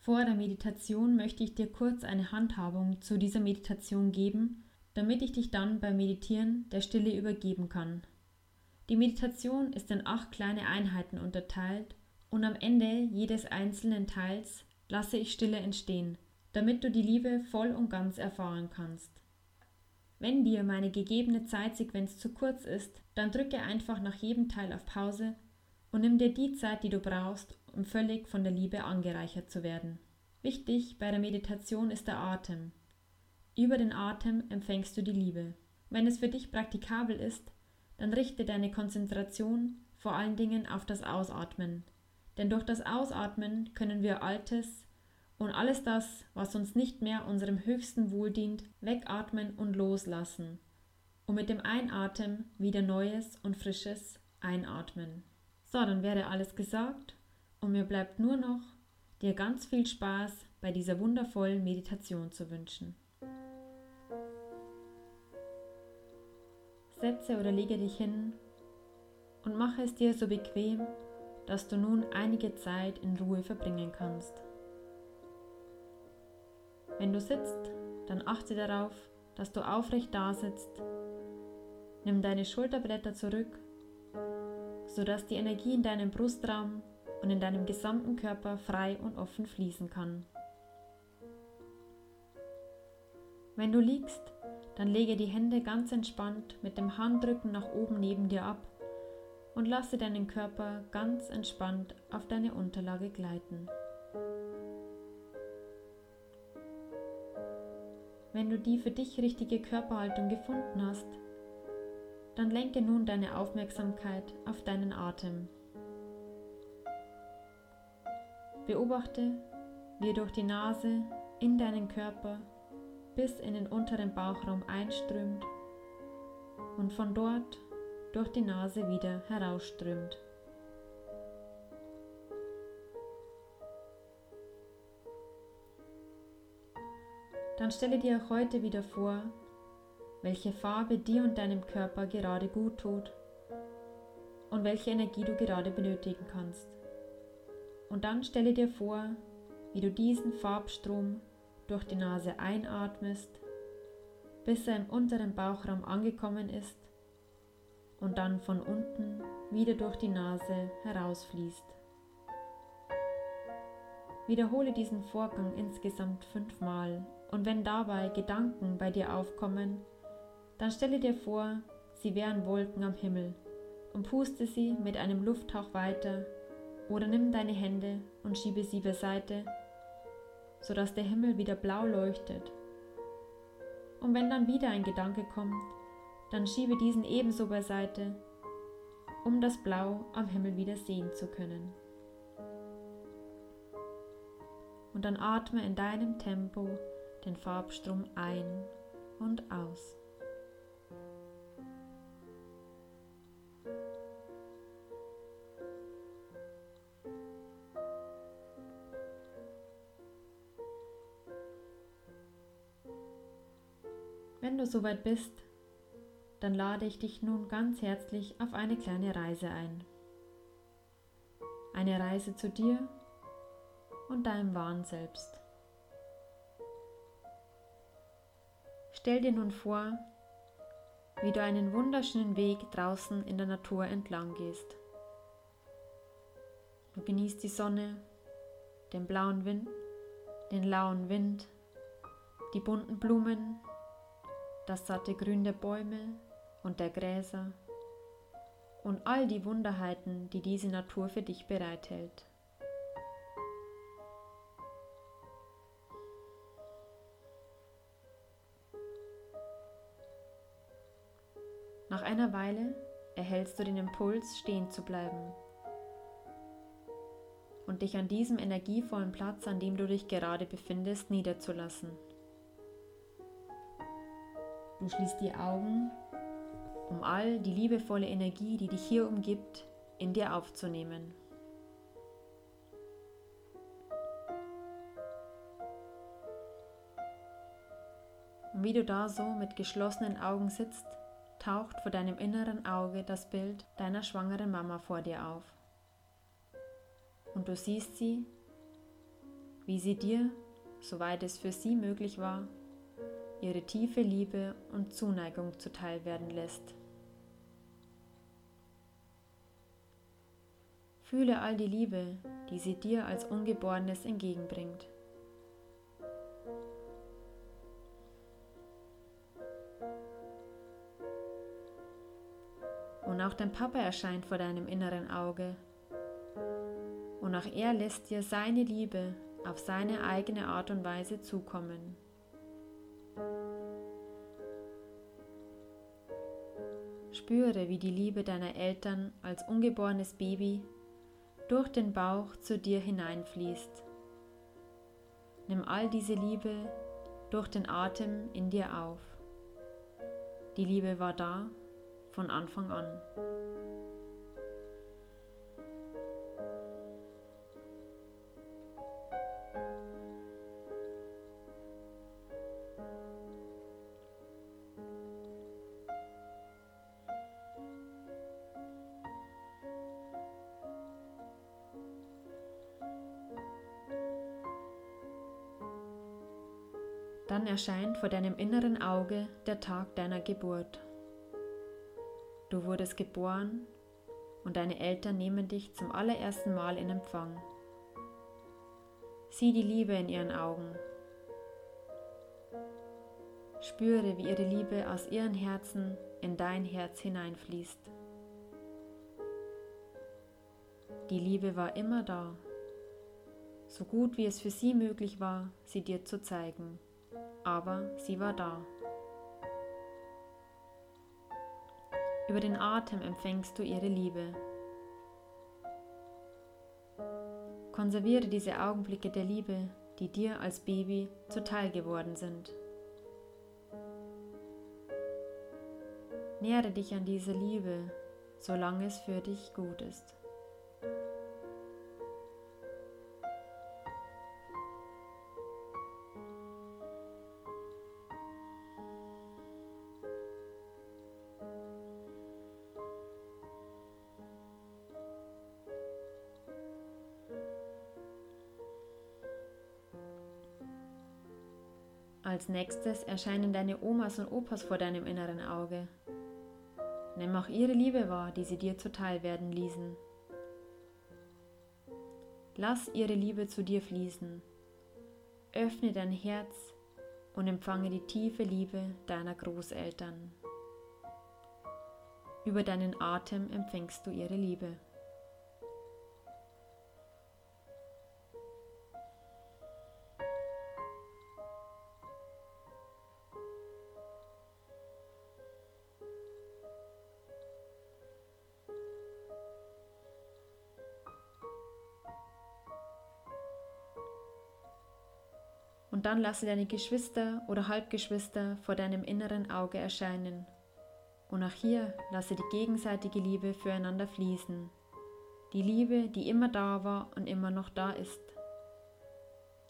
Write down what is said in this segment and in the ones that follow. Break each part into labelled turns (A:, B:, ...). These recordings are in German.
A: Vor der Meditation möchte ich dir kurz eine Handhabung zu dieser Meditation geben, damit ich dich dann beim Meditieren der Stille übergeben kann. Die Meditation ist in acht kleine Einheiten unterteilt und am Ende jedes einzelnen Teils lasse ich Stille entstehen, damit du die Liebe voll und ganz erfahren kannst. Wenn dir meine gegebene Zeitsequenz zu kurz ist, dann drücke einfach nach jedem Teil auf Pause und nimm dir die Zeit, die du brauchst, um völlig von der Liebe angereichert zu werden. Wichtig bei der Meditation ist der Atem. Über den Atem empfängst du die Liebe. Wenn es für dich praktikabel ist, dann richte deine Konzentration vor allen Dingen auf das Ausatmen. Denn durch das Ausatmen können wir Altes und alles das, was uns nicht mehr unserem höchsten Wohl dient, wegatmen und loslassen und mit dem Einatmen wieder Neues und Frisches einatmen. So, dann wäre alles gesagt und mir bleibt nur noch, dir ganz viel Spaß bei dieser wundervollen Meditation zu wünschen. Setze oder lege dich hin und mache es dir so bequem, dass du nun einige Zeit in Ruhe verbringen kannst. Wenn du sitzt, dann achte darauf, dass du aufrecht dasitzt. Nimm deine Schulterblätter zurück, sodass die Energie in deinem Brustraum und in deinem gesamten Körper frei und offen fließen kann. Wenn du liegst, dann lege die Hände ganz entspannt mit dem Handrücken nach oben neben dir ab und lasse deinen Körper ganz entspannt auf deine Unterlage gleiten. Wenn du die für dich richtige Körperhaltung gefunden hast, dann lenke nun deine Aufmerksamkeit auf deinen Atem. Beobachte, wie er durch die Nase in deinen Körper bis in den unteren Bauchraum einströmt und von dort durch die Nase wieder herausströmt. Dann stelle dir auch heute wieder vor, welche Farbe dir und deinem Körper gerade gut tut und welche Energie du gerade benötigen kannst. Und dann stelle dir vor, wie du diesen Farbstrom durch die Nase einatmest, bis er im unteren Bauchraum angekommen ist und dann von unten wieder durch die Nase herausfließt. Wiederhole diesen Vorgang insgesamt fünfmal und wenn dabei Gedanken bei dir aufkommen, dann stelle dir vor, sie wären Wolken am Himmel und puste sie mit einem Lufthauch weiter oder nimm deine Hände und schiebe sie beiseite, sodass der Himmel wieder blau leuchtet. Und wenn dann wieder ein Gedanke kommt, dann schiebe diesen ebenso beiseite, um das Blau am Himmel wieder sehen zu können. Und dann atme in deinem Tempo den Farbstrom ein und aus. Wenn du soweit bist, dann lade ich dich nun ganz herzlich auf eine kleine Reise ein. Eine Reise zu dir und deinem wahren Selbst. Stell dir nun vor, wie du einen wunderschönen Weg draußen in der Natur entlang gehst. Du genießt die Sonne, den blauen Wind, den lauen Wind, die bunten Blumen, das satte Grün der Bäume und der Gräser und all die Wunderheiten, die diese Natur für dich bereithält. Nach einer Weile erhältst du den Impuls, stehen zu bleiben und dich an diesem energievollen Platz, an dem du dich gerade befindest, niederzulassen. Du schließt die Augen um all die liebevolle Energie, die dich hier umgibt, in dir aufzunehmen. Und wie du da so mit geschlossenen Augen sitzt, taucht vor deinem inneren Auge das Bild deiner schwangeren Mama vor dir auf. Und du siehst sie, wie sie dir, soweit es für sie möglich war, ihre tiefe Liebe und Zuneigung zuteil werden lässt. Fühle all die Liebe, die sie dir als Ungeborenes entgegenbringt. Und auch dein Papa erscheint vor deinem inneren Auge. Und auch er lässt dir seine Liebe auf seine eigene Art und Weise zukommen. Spüre, wie die Liebe deiner Eltern als ungeborenes Baby durch den Bauch zu dir hineinfließt. Nimm all diese Liebe durch den Atem in dir auf. Die Liebe war da von Anfang an. Dann erscheint vor deinem inneren Auge der Tag deiner Geburt. Du wurdest geboren und deine Eltern nehmen dich zum allerersten Mal in Empfang. Sieh die Liebe in ihren Augen. Spüre, wie ihre Liebe aus ihren Herzen in dein Herz hineinfließt. Die Liebe war immer da, so gut wie es für sie möglich war, sie dir zu zeigen aber sie war da. Über den Atem empfängst du ihre Liebe. Konserviere diese Augenblicke der Liebe, die dir als Baby zuteil geworden sind. Nähere dich an dieser Liebe, solange es für dich gut ist. Als nächstes erscheinen deine Omas und Opas vor deinem inneren Auge. Nimm auch ihre Liebe wahr, die sie dir zuteil werden ließen. Lass ihre Liebe zu dir fließen. Öffne dein Herz und empfange die tiefe Liebe deiner Großeltern. Über deinen Atem empfängst du ihre Liebe. Dann lasse deine Geschwister oder Halbgeschwister vor deinem inneren Auge erscheinen. Und auch hier lasse die gegenseitige Liebe füreinander fließen. Die Liebe, die immer da war und immer noch da ist.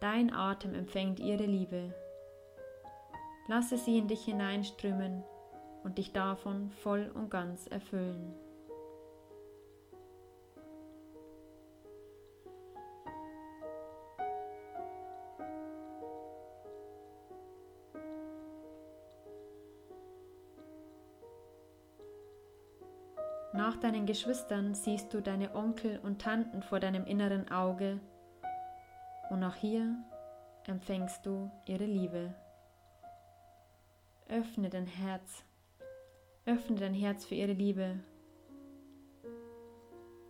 A: Dein Atem empfängt ihre Liebe. Lasse sie in dich hineinströmen und dich davon voll und ganz erfüllen. Nach deinen Geschwistern siehst du deine Onkel und Tanten vor deinem inneren Auge und auch hier empfängst du ihre Liebe. Öffne dein Herz, öffne dein Herz für ihre Liebe.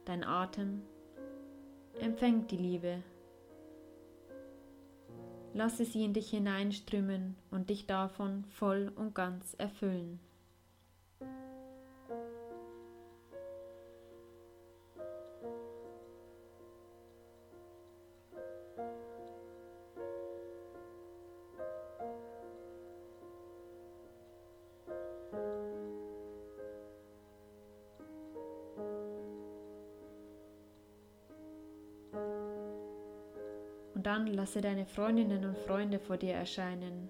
A: Dein Atem empfängt die Liebe. Lasse sie in dich hineinströmen und dich davon voll und ganz erfüllen. Dann lasse deine Freundinnen und Freunde vor dir erscheinen,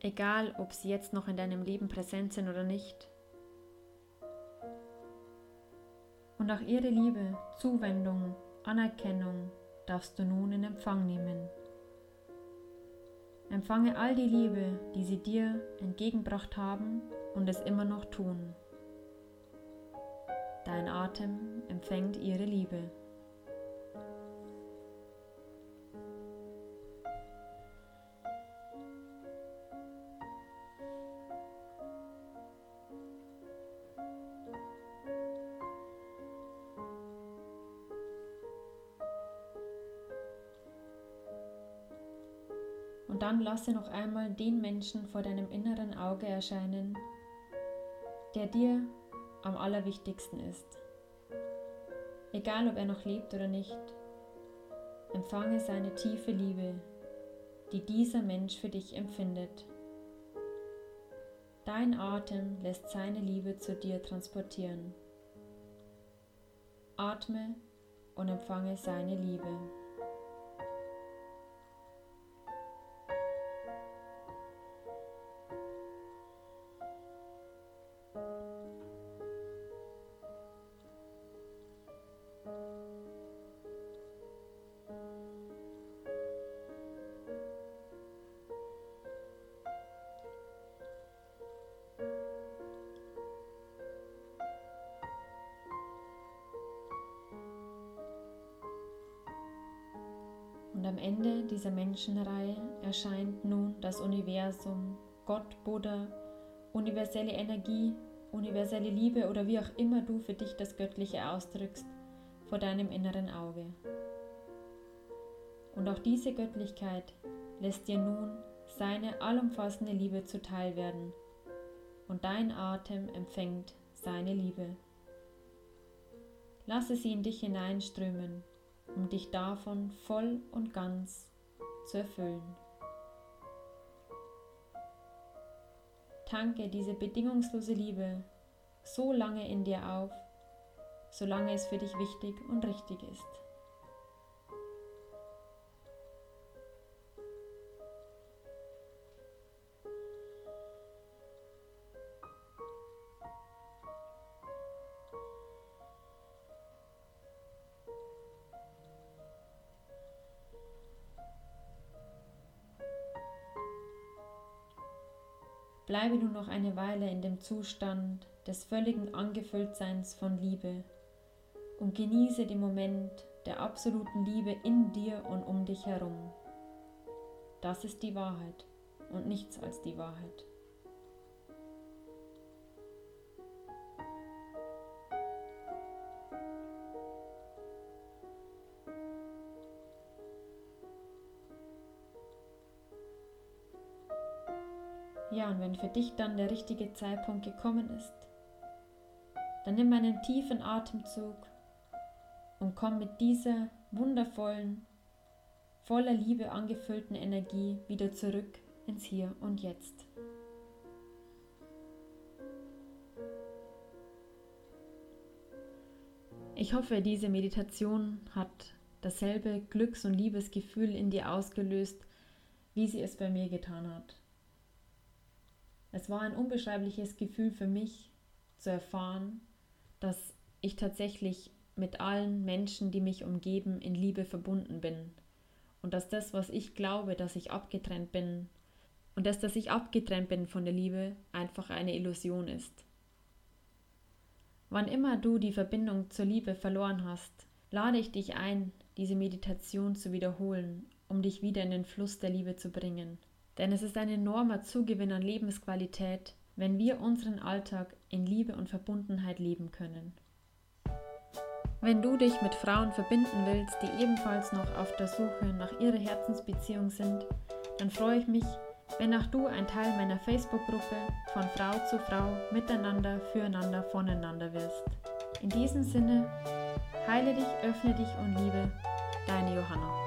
A: egal ob sie jetzt noch in deinem Leben präsent sind oder nicht. Und auch ihre Liebe, Zuwendung, Anerkennung darfst du nun in Empfang nehmen. Empfange all die Liebe, die sie dir entgegenbracht haben und es immer noch tun. Dein Atem empfängt ihre Liebe. Und dann lasse noch einmal den Menschen vor deinem inneren Auge erscheinen, der dir am allerwichtigsten ist. Egal ob er noch lebt oder nicht, empfange seine tiefe Liebe, die dieser Mensch für dich empfindet. Dein Atem lässt seine Liebe zu dir transportieren. Atme und empfange seine Liebe. Und am Ende dieser Menschenreihe erscheint nun das Universum, Gott, Buddha, universelle Energie, universelle Liebe oder wie auch immer du für dich das Göttliche ausdrückst, vor deinem inneren Auge. Und auch diese Göttlichkeit lässt dir nun seine allumfassende Liebe zuteil werden und dein Atem empfängt seine Liebe. Lasse sie in dich hineinströmen um dich davon voll und ganz zu erfüllen. Tanke diese bedingungslose Liebe so lange in dir auf, solange es für dich wichtig und richtig ist. Bleibe nun noch eine Weile in dem Zustand des völligen Angefülltseins von Liebe und genieße den Moment der absoluten Liebe in dir und um dich herum. Das ist die Wahrheit und nichts als die Wahrheit. Ja, und wenn für dich dann der richtige Zeitpunkt gekommen ist, dann nimm einen tiefen Atemzug und komm mit dieser wundervollen, voller Liebe angefüllten Energie wieder zurück ins Hier und Jetzt. Ich hoffe, diese Meditation hat dasselbe Glücks- und Liebesgefühl in dir ausgelöst, wie sie es bei mir getan hat. Es war ein unbeschreibliches Gefühl für mich zu erfahren, dass ich tatsächlich mit allen Menschen, die mich umgeben, in Liebe verbunden bin. Und dass das, was ich glaube, dass ich abgetrennt bin, und dass, dass ich abgetrennt bin von der Liebe, einfach eine Illusion ist. Wann immer du die Verbindung zur Liebe verloren hast, lade ich dich ein, diese Meditation zu wiederholen, um dich wieder in den Fluss der Liebe zu bringen. Denn es ist ein enormer Zugewinn an Lebensqualität, wenn wir unseren Alltag in Liebe und Verbundenheit leben können. Wenn du dich mit Frauen verbinden willst, die ebenfalls noch auf der Suche nach ihrer Herzensbeziehung sind, dann freue ich mich, wenn auch du ein Teil meiner Facebook-Gruppe von Frau zu Frau miteinander, füreinander, voneinander wirst. In diesem Sinne, heile dich, öffne dich und liebe, deine Johanna.